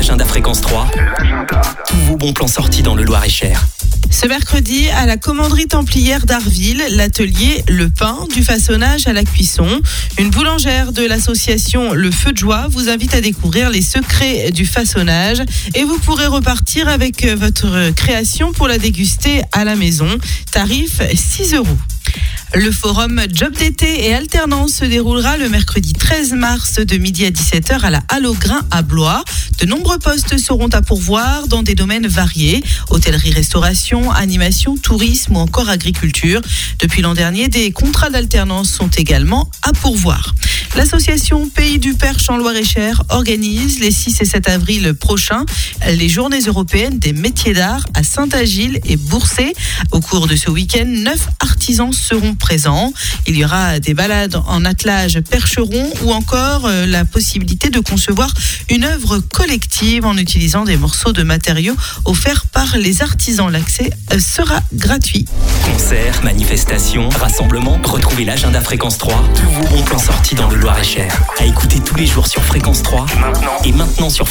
l'agenda Fréquence 3. Tous vos bons plans sortis dans le Loir-et-Cher. Ce mercredi, à la commanderie templière d'Arville, l'atelier Le Pain, du façonnage à la cuisson. Une boulangère de l'association Le Feu de Joie vous invite à découvrir les secrets du façonnage et vous pourrez repartir avec votre création pour la déguster à la maison. Tarif 6 euros. Le forum Job d'été et alternance se déroulera le mercredi 13 mars de midi à 17h à la Halle au Grain à Blois. De nombreux postes seront à pourvoir dans des domaines variés hôtellerie, restauration, animation, tourisme ou encore agriculture. Depuis l'an dernier, des contrats d'alternance sont également à pourvoir. L'association Pays du Perche en Loire-et-Cher organise les 6 et 7 avril prochains les journées européennes des métiers d'art à Saint-Agile et Boursay. Au cours de ce week-end, neuf artisans seront présents. Il y aura des balades en attelage percheron ou encore euh, la possibilité de concevoir une œuvre collective en utilisant des morceaux de matériaux offerts par les artisans. L'accès euh, sera gratuit. Concerts, manifestations, rassemblements, retrouvez l'agenda Fréquence 3. Tous vos À écouter tous les jours sur Fréquence 3 Maintenant. et maintenant sur